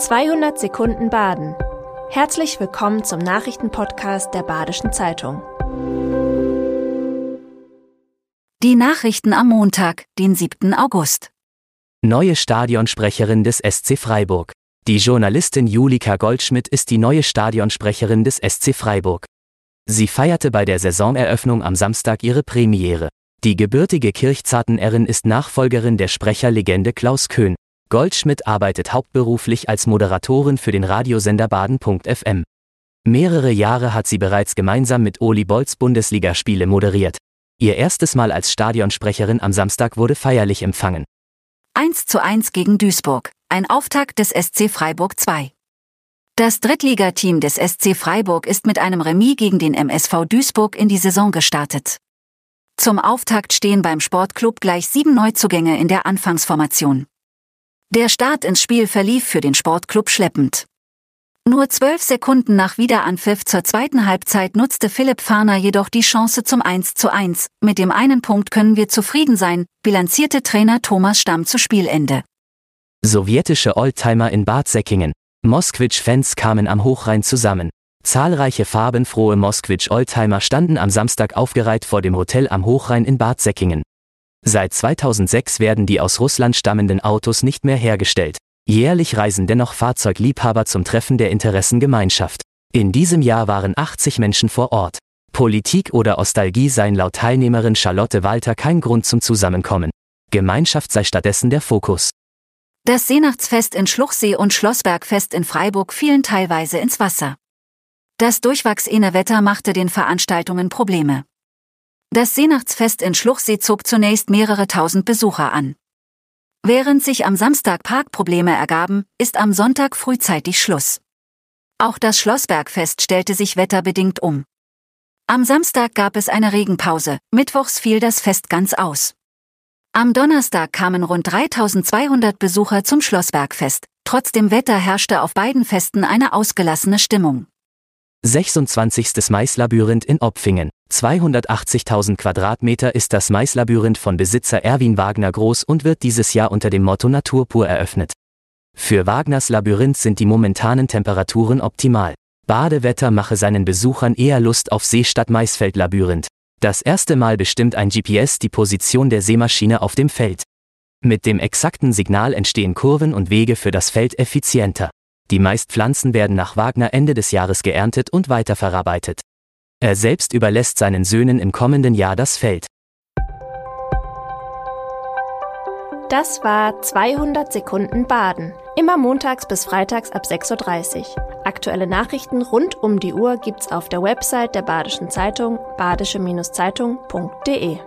200 Sekunden Baden. Herzlich willkommen zum Nachrichtenpodcast der Badischen Zeitung. Die Nachrichten am Montag, den 7. August. Neue Stadionsprecherin des SC Freiburg. Die Journalistin Julika Goldschmidt ist die neue Stadionsprecherin des SC Freiburg. Sie feierte bei der Saisoneröffnung am Samstag ihre Premiere. Die gebürtige Kirchzartenerin ist Nachfolgerin der Sprecherlegende Klaus Köhn. Goldschmidt arbeitet hauptberuflich als Moderatorin für den Radiosender Baden.fm. Mehrere Jahre hat sie bereits gemeinsam mit Uli Bolz Bundesligaspiele moderiert. Ihr erstes Mal als Stadionsprecherin am Samstag wurde feierlich empfangen. 1 zu 1 gegen Duisburg, ein Auftakt des SC Freiburg 2. Das Drittligateam des SC Freiburg ist mit einem Remis gegen den MSV Duisburg in die Saison gestartet. Zum Auftakt stehen beim Sportclub gleich sieben Neuzugänge in der Anfangsformation. Der Start ins Spiel verlief für den Sportclub schleppend. Nur zwölf Sekunden nach Wiederanpfiff zur zweiten Halbzeit nutzte Philipp Fahner jedoch die Chance zum 1 zu 1. Mit dem einen Punkt können wir zufrieden sein, bilanzierte Trainer Thomas Stamm zu Spielende. Sowjetische Oldtimer in Bad Säckingen. Moskwitsch-Fans kamen am Hochrhein zusammen. Zahlreiche farbenfrohe Moskwitsch-Oldtimer standen am Samstag aufgereiht vor dem Hotel am Hochrhein in Bad Säckingen. Seit 2006 werden die aus Russland stammenden Autos nicht mehr hergestellt. Jährlich reisen dennoch Fahrzeugliebhaber zum Treffen der Interessengemeinschaft. In diesem Jahr waren 80 Menschen vor Ort. Politik oder Ostalgie seien laut Teilnehmerin Charlotte Walter kein Grund zum Zusammenkommen. Gemeinschaft sei stattdessen der Fokus. Das Seenachtsfest in Schluchsee und Schlossbergfest in Freiburg fielen teilweise ins Wasser. Das durchwachsene Wetter machte den Veranstaltungen Probleme. Das Seenachtsfest in Schluchsee zog zunächst mehrere tausend Besucher an. Während sich am Samstag Parkprobleme ergaben, ist am Sonntag frühzeitig Schluss. Auch das Schlossbergfest stellte sich wetterbedingt um. Am Samstag gab es eine Regenpause, mittwochs fiel das Fest ganz aus. Am Donnerstag kamen rund 3200 Besucher zum Schlossbergfest, trotz dem Wetter herrschte auf beiden Festen eine ausgelassene Stimmung. 26. Maislabyrinth in Opfingen. 280.000 Quadratmeter ist das Maislabyrinth von Besitzer Erwin Wagner groß und wird dieses Jahr unter dem Motto Natur pur eröffnet. Für Wagners Labyrinth sind die momentanen Temperaturen optimal. Badewetter mache seinen Besuchern eher Lust auf See statt Maisfeld-Labyrinth. Das erste Mal bestimmt ein GPS die Position der Seemaschine auf dem Feld. Mit dem exakten Signal entstehen Kurven und Wege für das Feld effizienter. Die meist Pflanzen werden nach Wagner Ende des Jahres geerntet und weiterverarbeitet. Er selbst überlässt seinen Söhnen im kommenden Jahr das Feld. Das war 200 Sekunden Baden. Immer montags bis freitags ab 6.30 Uhr. Aktuelle Nachrichten rund um die Uhr gibt's auf der Website der Badischen Zeitung badische-zeitung.de.